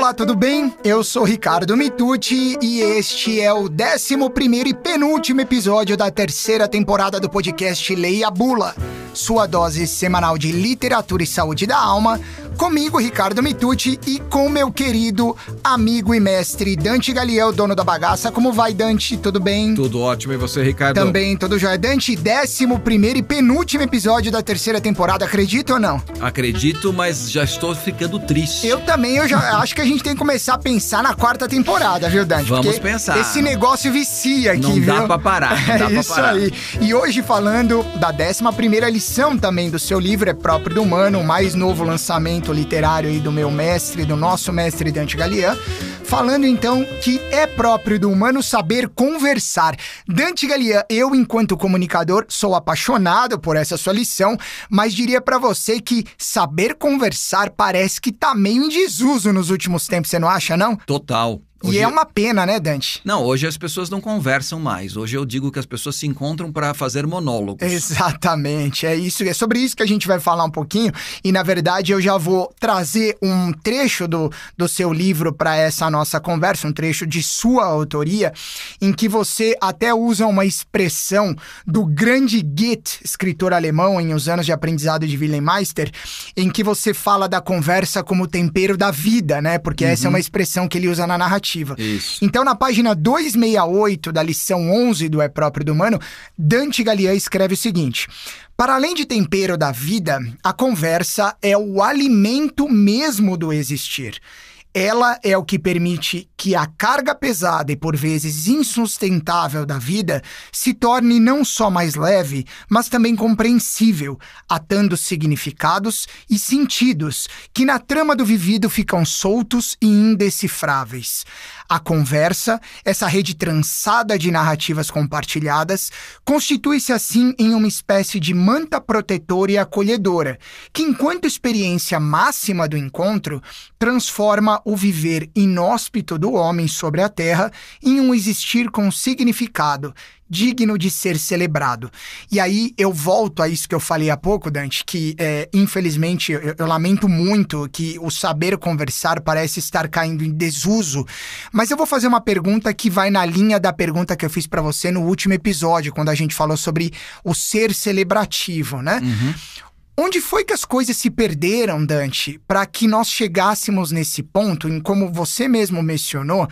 Olá, tudo bem? Eu sou Ricardo Mitucci e este é o 11 e penúltimo episódio da terceira temporada do podcast Leia Bula, sua dose semanal de literatura e saúde da alma Comigo, Ricardo Mitucci, e com meu querido amigo e mestre Dante Galiel, dono da bagaça. Como vai, Dante? Tudo bem? Tudo ótimo. E você, Ricardo? Também, tudo jóia. Dante, décimo primeiro e penúltimo episódio da terceira temporada. Acredita ou não? Acredito, mas já estou ficando triste. Eu também, eu já acho que a gente tem que começar a pensar na quarta temporada, viu, Dante? Vamos Porque pensar. Esse negócio vicia aqui, não viu? Dá pra parar, não dá é pra isso parar. aí. E hoje falando da décima primeira lição também do seu livro, é próprio do Humano, o mais novo lançamento literário aí do meu mestre, do nosso mestre Dante Galian, falando então que é próprio do humano saber conversar. Dante Galian, eu enquanto comunicador sou apaixonado por essa sua lição, mas diria para você que saber conversar parece que tá meio em desuso nos últimos tempos, você não acha não? Total. Hoje... E é uma pena, né, Dante? Não, hoje as pessoas não conversam mais. Hoje eu digo que as pessoas se encontram para fazer monólogos. Exatamente, é isso. É sobre isso que a gente vai falar um pouquinho. E na verdade eu já vou trazer um trecho do, do seu livro para essa nossa conversa, um trecho de sua autoria, em que você até usa uma expressão do grande Goethe, escritor alemão em Os Anos de Aprendizado de Wilhelm Meister, em que você fala da conversa como tempero da vida, né? Porque uhum. essa é uma expressão que ele usa na narrativa isso. Então, na página 268 da lição 11 do É Próprio do Humano, Dante Galian escreve o seguinte: Para além de tempero da vida, a conversa é o alimento mesmo do existir. Ela é o que permite que a carga pesada e por vezes insustentável da vida se torne não só mais leve, mas também compreensível, atando significados e sentidos que na trama do vivido ficam soltos e indecifráveis. A conversa, essa rede trançada de narrativas compartilhadas, constitui-se assim em uma espécie de manta protetora e acolhedora, que, enquanto experiência máxima do encontro, transforma o viver inóspito do homem sobre a terra em um existir com significado, digno de ser celebrado. E aí eu volto a isso que eu falei há pouco, Dante, que é, infelizmente eu, eu, lamento muito que o saber conversar parece estar caindo em desuso. Mas eu vou fazer uma pergunta que vai na linha da pergunta que eu fiz para você no último episódio, quando a gente falou sobre o ser celebrativo, né? Uhum. Onde foi que as coisas se perderam, Dante, para que nós chegássemos nesse ponto, em como você mesmo mencionou,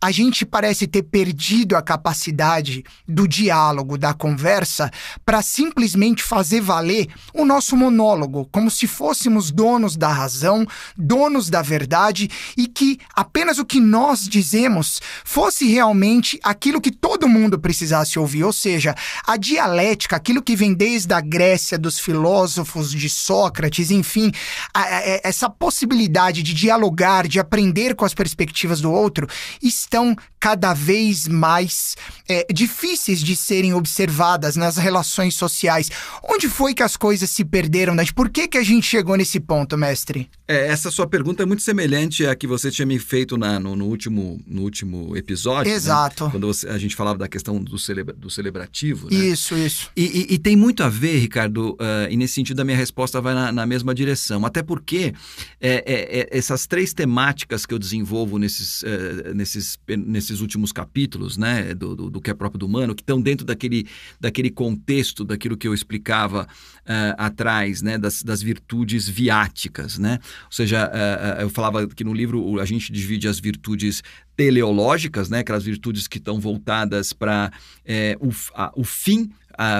a gente parece ter perdido a capacidade do diálogo, da conversa, para simplesmente fazer valer o nosso monólogo, como se fôssemos donos da razão, donos da verdade e que apenas o que nós dizemos fosse realmente aquilo que todo mundo precisasse ouvir, ou seja, a dialética, aquilo que vem desde a Grécia dos filósofos de Sócrates, enfim, a, a, essa possibilidade de dialogar, de aprender com as perspectivas do outro, estão cada vez mais é, difíceis de serem observadas nas relações sociais. Onde foi que as coisas se perderam, Dante? Por que, que a gente chegou nesse ponto, mestre? É, essa sua pergunta é muito semelhante à que você tinha me feito na, no, no, último, no último episódio. Né? Exato. Né? Quando você, a gente falava da questão do, celebra, do celebrativo. Né? Isso, isso. E, e, e, tem muito a ver, Ricardo, uh, e nesse sentido a minha resposta vai na, na mesma direção. Até porque é, é, é essas três temáticas que eu desenvolvo nesses, uh, nesses, nesses últimos capítulos, né, do, do, do, que é próprio do humano, que estão dentro daquele, daquele contexto, daquilo que eu explicava uh, atrás, né, das, das virtudes viáticas, né? Ou seja, eu falava que no livro a gente divide as virtudes teleológicas, né, aquelas virtudes que estão voltadas para o, o fim,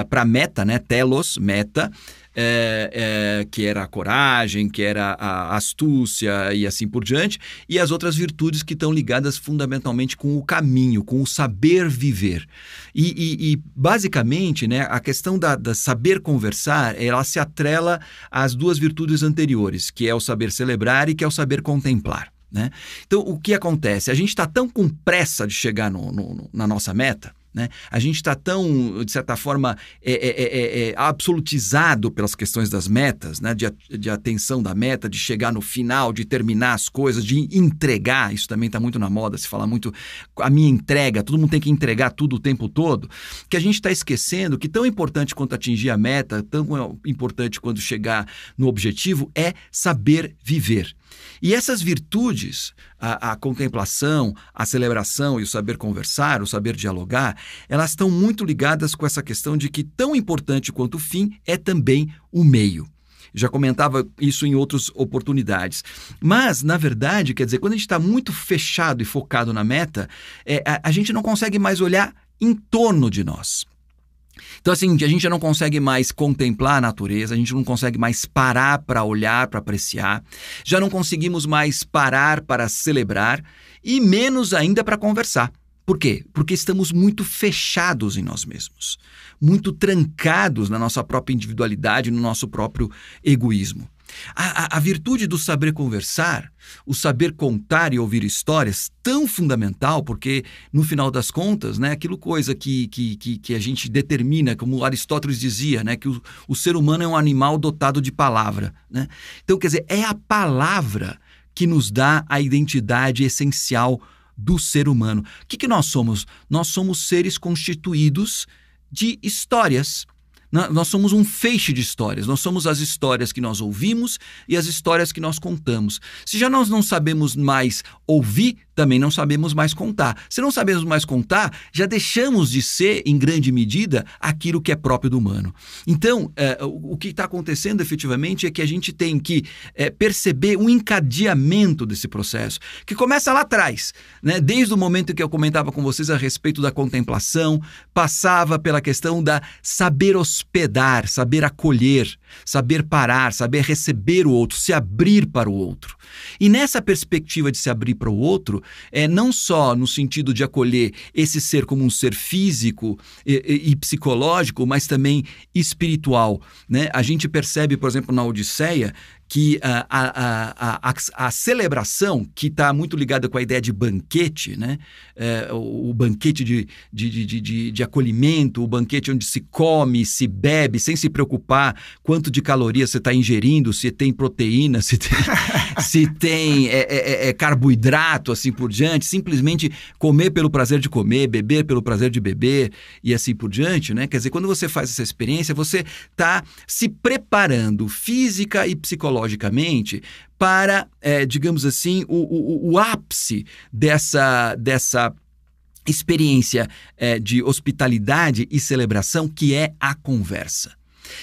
para a meta, né, telos, meta, é, é, que era a coragem, que era a astúcia e assim por diante, e as outras virtudes que estão ligadas fundamentalmente com o caminho, com o saber viver. E, e, e basicamente, né, a questão da, da, saber conversar, ela se atrela às duas virtudes anteriores, que é o saber celebrar e que é o saber contemplar. Né? Então, o que acontece? A gente está tão com pressa de chegar no, no, na nossa meta né? A gente está tão, de certa forma, é é, é, é, é, absolutizado pelas questões das metas, né? de, de atenção da meta, de chegar no final, de terminar as coisas, de entregar. Isso também está muito na moda, se fala muito a minha entrega, todo mundo tem que entregar tudo o tempo todo, que a gente está esquecendo que tão importante quanto atingir a meta, tão importante quanto chegar no objetivo, é saber viver. E essas virtudes, a, a, contemplação, a celebração e o saber conversar, o saber dialogar, elas estão muito ligadas com essa questão de que tão importante quanto o fim é também o meio. Já comentava isso em outras oportunidades. Mas, na verdade, quer dizer, quando a gente está muito fechado e focado na meta, é, a, a gente não consegue mais olhar em torno de nós. Então, assim, a gente já não consegue mais contemplar a natureza, a gente não consegue mais parar para olhar, para apreciar, já não conseguimos mais parar para celebrar e menos ainda para conversar. Por quê? Porque estamos muito fechados em nós mesmos, muito trancados na nossa própria individualidade, no nosso próprio egoísmo. A, a, a, virtude do saber conversar, o saber contar e ouvir histórias, tão fundamental, porque no final das contas, né, aquilo coisa que, que, que, que a gente determina, como Aristóteles dizia, né, que o, o ser humano é um animal dotado de palavra. Né? Então, quer dizer, é a palavra que nos dá a identidade essencial do ser humano. O que, que nós somos? Nós somos seres constituídos de histórias. Nós somos um feixe de histórias. Nós somos as histórias que nós ouvimos e as histórias que nós contamos. Se já nós não sabemos mais ouvir, também não sabemos mais contar. Se não sabemos mais contar, já deixamos de ser, em grande medida, aquilo que é próprio do humano. Então, é, o, que está acontecendo efetivamente é que a gente tem que é, perceber o um encadeamento desse processo, que começa lá atrás, né? desde o momento que eu comentava com vocês a respeito da contemplação, passava pela questão da saber hospedar, saber acolher, saber parar, saber receber o outro, se abrir para o outro. E nessa perspectiva de se abrir para o outro, é não só no sentido de acolher esse ser como um ser físico e, e, psicológico, mas também espiritual. Né? A gente percebe, por exemplo, na Odisseia, que a, a, a, a, celebração, que está muito ligada com a ideia de banquete, né? É, o, o, banquete de, de, de, de, de acolhimento, o banquete onde se come, se bebe, sem se preocupar quanto de calorias você está ingerindo, se tem proteína, se tem, se tem é, é, é, é, carboidrato, assim por diante, simplesmente comer pelo prazer de comer, beber pelo prazer de beber e assim por diante, né? Quer dizer, quando você faz essa experiência, você está se preparando física e psicologicamente psicologicamente para, é, digamos assim, o, o, o, ápice dessa, dessa experiência é, de hospitalidade e celebração, que é a conversa.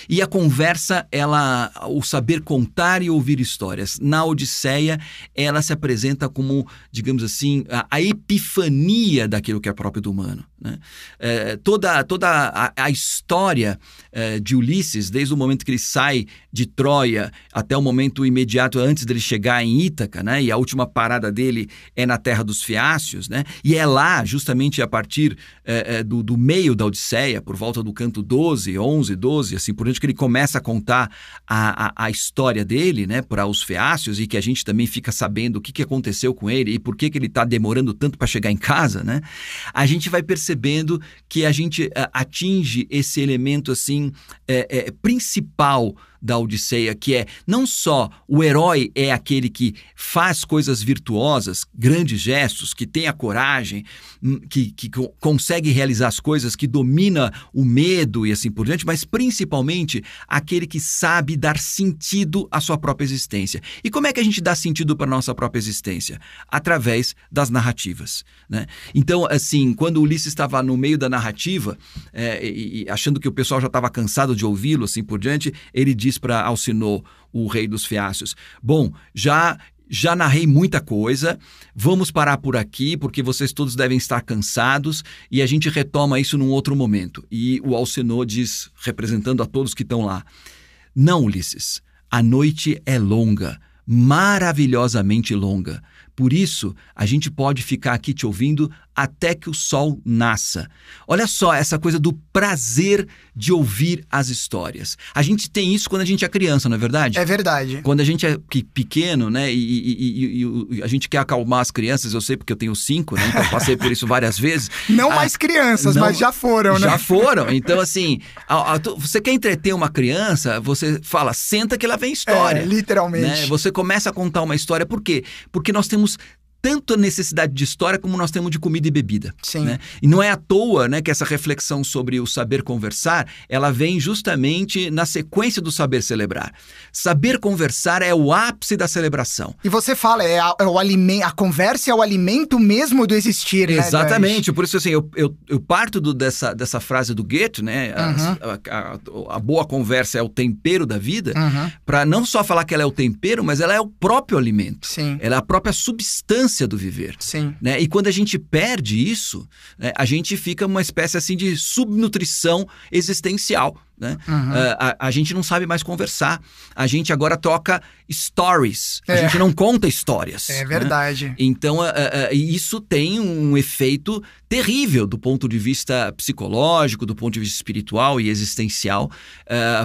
E a conversa, ela, o saber contar e ouvir histórias. Na Odisseia, ela se apresenta como, digamos assim, a, a epifania daquilo que é próprio do humano. Né? É, toda toda a, a história é, de Ulisses, desde o momento que ele sai de Troia até o momento imediato antes dele chegar em Ítaca, né? e a última parada dele é na terra dos Fiácios, né? e é lá, justamente a partir é, é do, do meio da Odisseia, por volta do canto 12, 11, 12, assim por diante, que ele começa a contar a, a, a história dele né? para os Fiácios e que a gente também fica sabendo o que, que aconteceu com ele e por que, que ele está demorando tanto para chegar em casa, né? a gente vai perceber percebendo que a gente uh, atinge esse elemento assim é, é, principal da Odisseia, que é não só o herói é aquele que faz coisas virtuosas, grandes gestos, que tem a coragem, hum, que, que consegue realizar as coisas, que domina o medo e assim por diante, mas principalmente aquele que sabe dar sentido à sua própria existência. E como é que a gente dá sentido para a nossa própria existência? Através das narrativas. Né? Então, assim, quando Ulisses estava no meio da narrativa, é, e, e achando que o pessoal já estava cansado de ouvi-lo, assim por diante, ele diz para Alcinor, o rei dos Fiácios: Bom, já já narrei muita coisa, vamos parar por aqui, porque vocês todos devem estar cansados e a gente retoma isso num outro momento. E o Alcinor diz, representando a todos que estão lá: Não, Ulisses, a noite é longa, maravilhosamente longa. Por isso, a gente pode ficar aqui te ouvindo até que o sol nasça. Olha só essa coisa do prazer de ouvir as histórias. A gente tem isso quando a gente é criança, não é verdade? É verdade. Quando a gente é pequeno, né, e, e, e, e a gente quer acalmar as crianças, eu sei porque eu tenho cinco, né, então eu passei por isso várias vezes. Não ah, mais crianças, não, mas já foram, né? Já foram. Então, assim, a, a, você quer entreter uma criança, você fala, senta que lá vem história. É, literalmente. Né? Você começa a contar uma história, por quê? Porque nós temos Jesús tanto a necessidade de história como nós temos de comida e bebida. Sim. Né? E não é à toa né, que essa reflexão sobre o saber conversar, ela vem justamente na sequência do saber celebrar. Saber conversar é o ápice da celebração. E você fala, é, a, é o alimento, a conversa é o alimento mesmo do existir, né? Exatamente. Por isso, assim, eu, eu, eu parto do, dessa, dessa frase do Goethe, né? Uhum. A, a, a, boa conversa é o tempero da vida, Uhum. para não só falar que ela é o tempero, mas ela é o próprio alimento. Sim, Ela é a própria substância do viver. sim. Né? E quando a gente perde isso, né, a gente fica uma espécie assim de subnutrição existencial. Né? Uhum. Ah, a, a gente não sabe mais conversar. A gente agora troca stories. A É. gente não conta histórias. É né? verdade. Então, ah, ah, isso tem um efeito terrível do ponto de vista psicológico, do ponto de vista espiritual e existencial.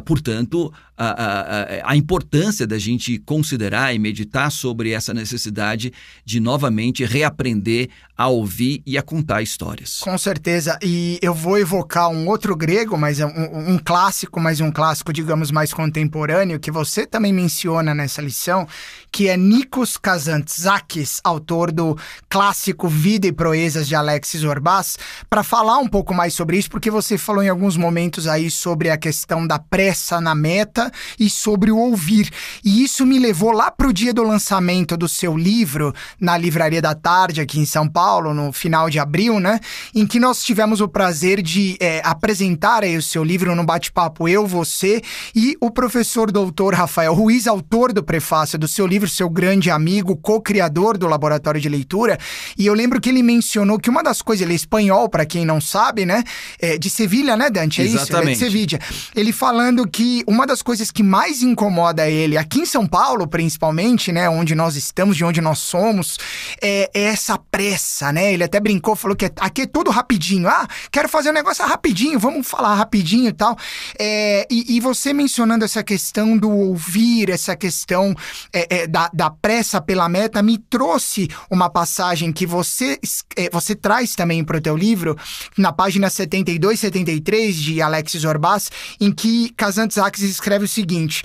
Portanto, a, a- a- a importância da gente considerar e meditar sobre essa necessidade de novamente reaprender a ouvir e a contar histórias. Com certeza. E eu vou evocar um outro grego, mas é um, um clássico, mas um clássico, digamos, mais contemporâneo, que você também menciona nessa lição, que é Nikos Kazantzakis, autor do clássico Vida e Proezas de Alexis Orbaz, para falar um pouco mais sobre isso, porque você falou em alguns momentos aí sobre a questão da pressa na meta e sobre o ouvir. E isso me levou lá para o dia do lançamento do seu livro, na Livraria da Tarde, aqui em São Paulo, no final de abril, né? Em que nós tivemos o prazer de é, apresentar aí o seu livro no bate-papo Eu, Você e o professor doutor Rafael Ruiz, autor do prefácio do seu livro, seu grande amigo, co-criador do Laboratório de Leitura. E eu lembro que ele mencionou que uma das coisas, ele é espanhol, para quem não sabe, né? É, de Sevilha, né, Dante? É isso? Ele é de Exatamente. Sevilha. Ele falando que uma das coisas que mais incomoda ele, aqui em São Paulo, principalmente, né, onde nós estamos, de onde nós somos, é, é essa pressa, né? Ele até brincou, falou que aqui é tudo rapidinho. Ah, quero fazer um negócio rapidinho, vamos falar rapidinho e tal. É, e, e você mencionando essa questão do ouvir, essa questão é, é, da, da pressa pela meta, me trouxe uma passagem que você, é, você traz também para o teu livro, na página 72, 73 de Alexis Orbaz, em que Kazantzakis escreve o seguinte: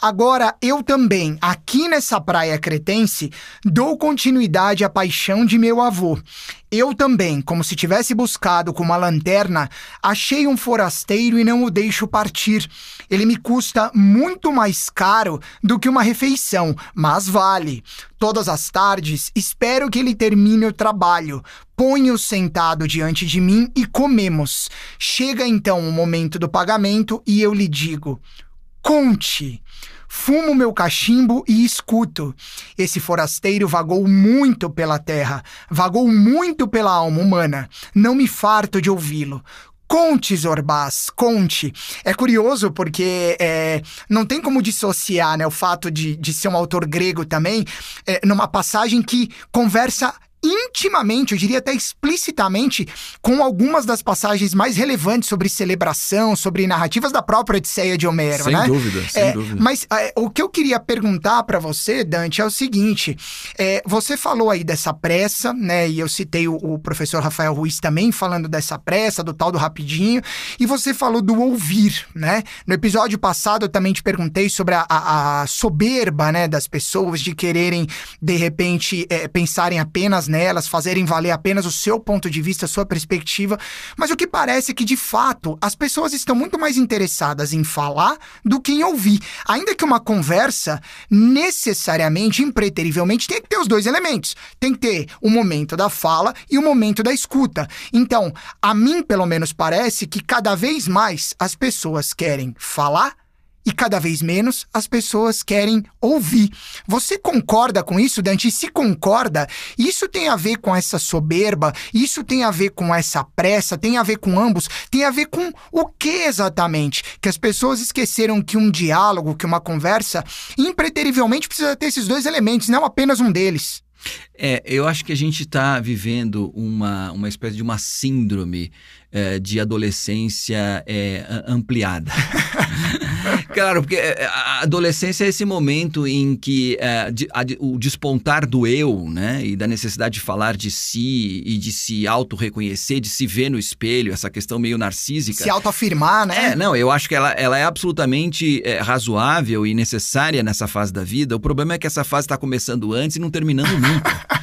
Agora eu também, aqui nessa praia cretense, dou continuidade à paixão de meu avô. Eu também, como se tivesse buscado com uma lanterna, achei um forasteiro e não o deixo partir. Ele me custa muito mais caro do que uma refeição, mas vale. Todas as tardes, espero que ele termine o trabalho. Ponho sentado diante de mim e comemos. Chega então o momento do pagamento e eu lhe digo: Conte. Fumo meu cachimbo e escuto. Esse forasteiro vagou muito pela terra, vagou muito pela alma humana. Não me farto de ouvi-lo. Conte, Zorbaz, conte. É curioso porque é, não tem como dissociar né, o fato de, de ser um autor grego também, é, numa passagem que conversa intimamente, eu diria até explicitamente, com algumas das passagens mais relevantes sobre celebração, sobre narrativas da própria Odisseia de Homero, Sem né? dúvida, sem É, dúvida. Mas é, o que eu queria perguntar para você, Dante, é o seguinte: é, você falou aí dessa pressa, né? E eu citei o, o professor Rafael Ruiz também falando dessa pressa, do tal do rapidinho, e você falou do ouvir, né? No episódio passado eu também te perguntei sobre a, a- a soberba, né, das pessoas de quererem de repente é, pensarem apenas nelas, fazerem valer apenas o seu ponto de vista, a sua perspectiva. Mas o que parece é que, de fato, as pessoas estão muito mais interessadas em falar do que em ouvir. Ainda que uma conversa, necessariamente, impreterivelmente, tem que ter os dois elementos. Tem que ter o momento da fala e o momento da escuta. Então, a mim, pelo menos, parece que cada vez mais as pessoas querem falar e cada vez menos as pessoas querem ouvir. Você concorda com isso, Dante? E se concorda, isso tem a ver com essa soberba, isso tem a ver com essa pressa, tem a ver com ambos, tem a ver com o que exatamente? Que as pessoas esqueceram que um diálogo, que uma conversa, impreterivelmente precisa ter esses dois elementos, não apenas um deles. É, eu acho que a gente está vivendo uma, uma espécie de uma síndrome eh, de adolescência a- ampliada. claro, porque eh, a adolescência é esse momento em que de- o despontar do eu, né, e da necessidade de falar de si e de se auto-reconhecer, de se ver no espelho, essa questão meio narcísica. Se autoafirmar, né? É, não, eu acho que ela, ela é absolutamente é, razoável e necessária nessa fase da vida. O problema é que essa fase está começando antes e não terminando nunca.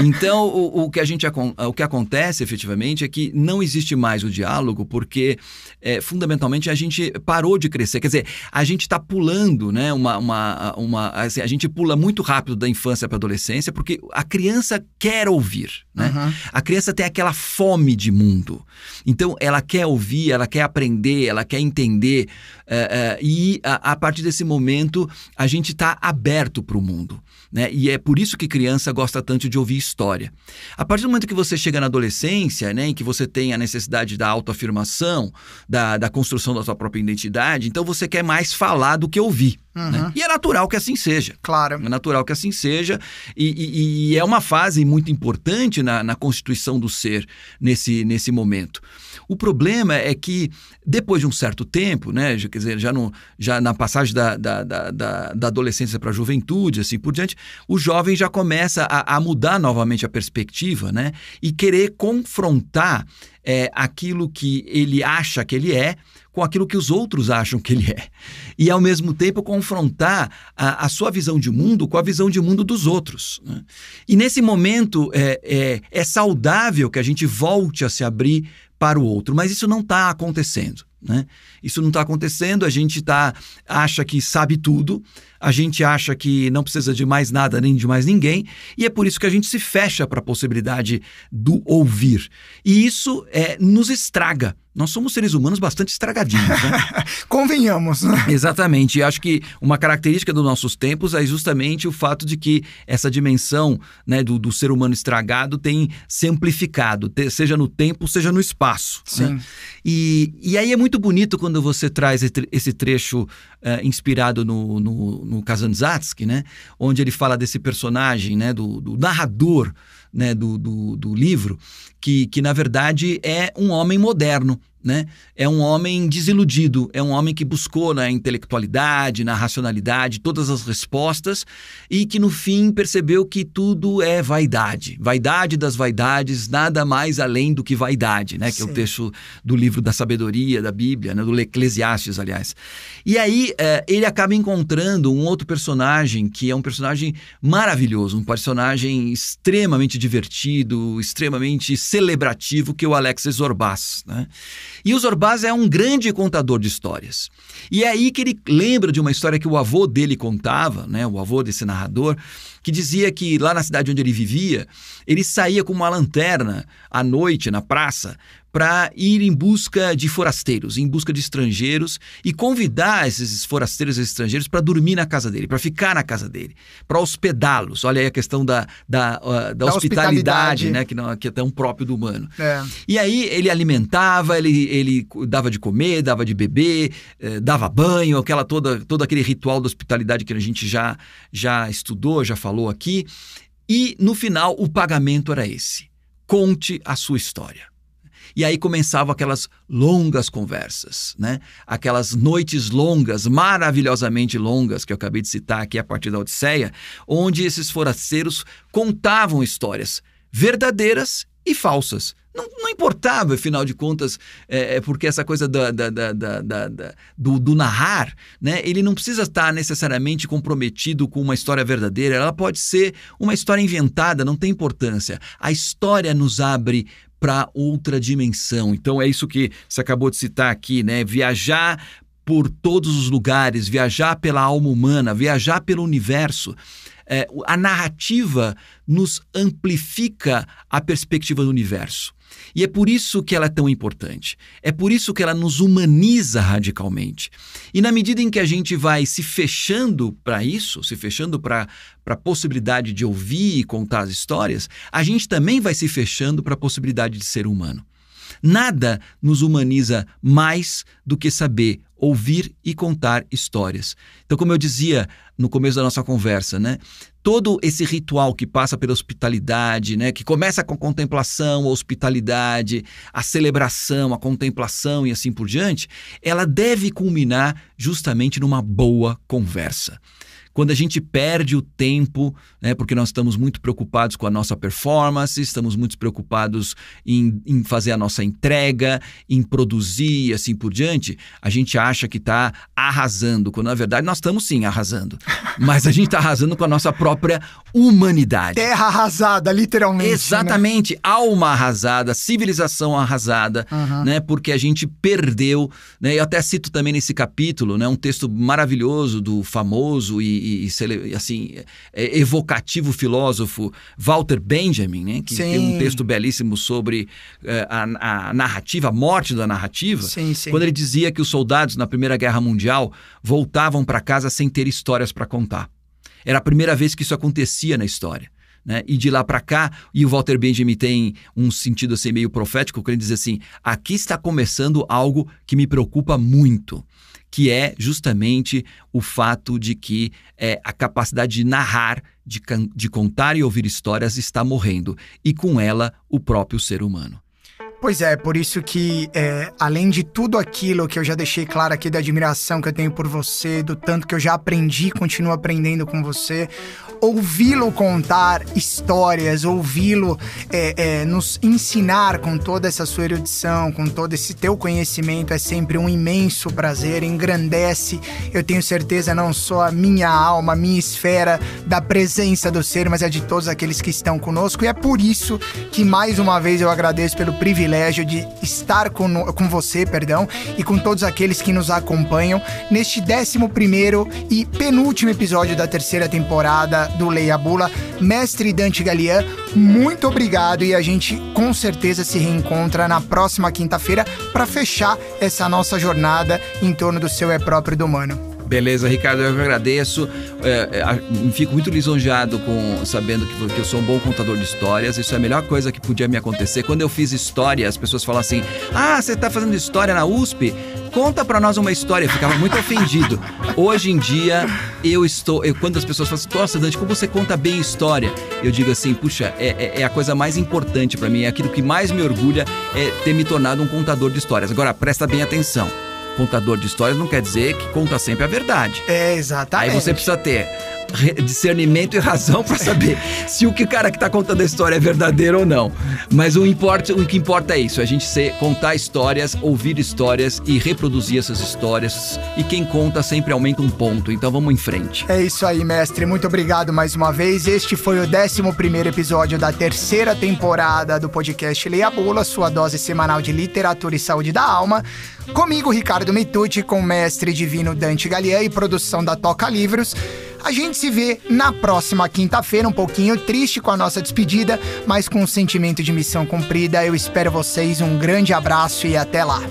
Então, o, o, que a gente, o que acontece efetivamente é que não existe mais o diálogo porque, é, fundamentalmente, a gente parou de crescer. Quer dizer, a gente está pulando, né? Uma, uma, uma, assim, a gente pula muito rápido da infância para a adolescência porque a criança quer ouvir. Né? Uhum. A criança tem aquela fome de mundo. Então, ela quer ouvir, ela quer aprender, ela quer entender. Uh, uh, e a, a partir desse momento, a gente está aberto para o mundo. Né? E é por isso que criança gosta tanto de ouvir história. A partir do momento que você chega na adolescência, né, em que você tem a necessidade da autoafirmação, da, da construção da sua própria identidade, então você quer mais falar do que ouvir. Uhum. Né? E é natural que assim seja. Claro. É natural que assim seja. E, e, e é uma fase muito importante na, na constituição do ser nesse, nesse momento. O problema é que, depois de um certo tempo, né, quer dizer, já, no, já na passagem da, da, da, da adolescência para a juventude, assim por diante, o jovem já começa a, a mudar novamente a perspectiva né, e querer confrontar é, aquilo que ele acha que ele é com aquilo que os outros acham que ele é. E, ao mesmo tempo, confrontar a, a sua visão de mundo com a visão de mundo dos outros. Né? E, nesse momento, é, é, é saudável que a gente volte a se abrir para o outro, mas isso não está acontecendo. Né? Isso não está acontecendo, a gente tá, acha que sabe tudo, a gente acha que não precisa de mais nada nem de mais ninguém, e é por isso que a gente se fecha para a possibilidade do ouvir. E isso é, nos estraga nós somos seres humanos bastante estragadinhos, né? Convenhamos, né? Exatamente. E acho que uma característica dos nossos tempos é justamente o fato de que essa dimensão né, do, do ser humano estragado tem se amplificado, seja no tempo, seja no espaço. Né? Sim. Né? E, e aí é muito bonito quando você traz esse trecho uh, inspirado no, no, no Kazantzakis, né? Onde ele fala desse personagem, né? Do, do narrador né, do, do, do livro, que, que na verdade é um homem moderno, né? É um homem desiludido, é um homem que buscou na intelectualidade, na racionalidade, todas as respostas e que no fim percebeu que tudo é vaidade. Vaidade das vaidades, nada mais além do que vaidade, né? Que Sim. é o texto do livro da sabedoria, da Bíblia, né? do Eclesiastes, aliás. E aí é, ele acaba encontrando um outro personagem que é um personagem maravilhoso, um personagem extremamente divertido, extremamente celebrativo, que é o Alexis Zorbas, né? E o Zorbaz é um grande contador de histórias. E é aí que ele lembra de uma história que o avô dele contava, né, o avô desse narrador, que dizia que lá na cidade onde ele vivia, ele saía com uma lanterna à noite na praça para ir em busca de forasteiros, em busca de estrangeiros e convidar esses forasteiros e estrangeiros para dormir na casa dele, para ficar na casa dele, para hospedá-los. Olha aí a questão da, da, da, da hospitalidade, hospitalidade, né, que, não, que é tão próprio do humano. É. E aí ele alimentava, ele, ele dava de comer, dava de beber, eh, dava banho, aquela toda, todo aquele ritual da hospitalidade que a gente já, já estudou, já falou aqui. E no final o pagamento era esse: conte a sua história. E aí começavam aquelas longas conversas, né? Aquelas noites longas, maravilhosamente longas, que eu acabei de citar aqui a partir da Odisseia, onde esses forasteiros contavam histórias verdadeiras e falsas. Não, não, importava, afinal de contas, é, é porque essa coisa da, da, da, do, do, narrar, né, ele não precisa estar necessariamente comprometido com uma história verdadeira, ela pode ser uma história inventada, não tem importância. A história nos abre para outra dimensão. Então é isso que você acabou de citar aqui, né? Viajar por todos os lugares, viajar pela alma humana, viajar pelo universo. É, a narrativa nos amplifica a perspectiva do universo. E é por isso que ela é tão importante. É por isso que ela nos humaniza radicalmente. E na medida em que a gente vai se fechando para isso, se fechando para a possibilidade de ouvir e contar as histórias, a gente também vai se fechando para a possibilidade de ser humano. Nada nos humaniza mais do que saber ouvir e contar histórias. Então, como eu dizia no começo da nossa conversa, né? Todo esse ritual que passa pela hospitalidade, né, que começa com a contemplação, a hospitalidade, a celebração, a contemplação e assim por diante, ela deve culminar justamente numa boa conversa quando a gente perde o tempo, né, porque nós estamos muito preocupados com a nossa performance, estamos muito preocupados em, em fazer a nossa entrega, em produzir e assim por diante, a gente acha que está arrasando, quando na verdade nós estamos sim arrasando. Mas a gente está arrasando com a nossa própria humanidade. Terra arrasada, literalmente. Né? Exatamente. Né? Alma arrasada, civilização arrasada, uhum. né? Porque a gente perdeu. Né? Eu até cito também nesse capítulo né? um texto maravilhoso do famoso e, e, assim, é, evocativo filósofo Walter Benjamin, né? que sim. tem um texto belíssimo sobre uh, a, a, narrativa, a morte da narrativa, sim, sim. quando ele dizia que os soldados na Primeira Guerra Mundial voltavam para casa sem ter histórias para contar. Era a primeira vez que isso acontecia na história. Né? E de lá para cá, e o Walter Benjamin tem um sentido assim meio profético, que ele diz assim: aqui está começando algo que me preocupa muito, que é justamente o fato de que é, a capacidade de narrar, de, de contar e ouvir histórias está morrendo, e com ela o próprio ser humano. Pois é, por isso que, é, além de tudo aquilo que eu já deixei claro aqui da admiração que eu tenho por você, do tanto que eu já aprendi, continuo aprendendo com você, ouvi-lo contar histórias, ouvi-lo é, é, nos ensinar com toda essa sua erudição, com todo esse teu conhecimento, é sempre um imenso prazer, engrandece, eu tenho certeza, não só a minha alma, a minha esfera da presença do ser, mas é de todos aqueles que estão conosco, e é por isso que mais uma vez eu agradeço pelo privilégio de estar com, com você, perdão, e com todos aqueles que nos acompanham neste 11 primeiro e penúltimo episódio da terceira temporada do Leia Bula, mestre Dante Galian, muito obrigado e a gente com certeza se reencontra na próxima quinta-feira para fechar essa nossa jornada em torno do seu é próprio do humano. Beleza, Ricardo, eu agradeço. É, é, fico muito lisonjeado com sabendo que, que, eu sou um bom contador de histórias. Isso é a melhor coisa que podia me acontecer. Quando eu fiz história, as pessoas falam assim: Ah, você está fazendo história na USP? Conta para nós uma história. Eu ficava muito ofendido. Hoje em dia, eu estou. Eu, quando as pessoas falam assim, nossa, Dante, como você conta bem história? Eu digo assim, puxa, é, é, é a coisa mais importante para mim, é aquilo que mais me orgulha é ter me tornado um contador de histórias. Agora, presta bem atenção contador de histórias não quer dizer que conta sempre a verdade. É, exatamente. Aí você precisa ter discernimento e razão para saber se o que o cara que está contando a história é verdadeiro ou não. Mas o, importa, o que importa é isso, a gente ser, contar histórias, ouvir histórias e reproduzir essas histórias. E quem conta sempre aumenta um ponto. Então vamos em frente. É isso aí, mestre. Muito obrigado mais uma vez. Este foi o 11 episódio da terceira temporada do podcast Leia Bula, sua dose semanal de literatura e saúde da alma. Comigo, Ricardo Mitucci, com o mestre divino Dante Galian e produção da Toca Livros. A gente se vê na próxima quinta-feira, um pouquinho triste com a nossa despedida, mas com um sentimento de missão cumprida. Eu espero vocês, um grande abraço e até lá.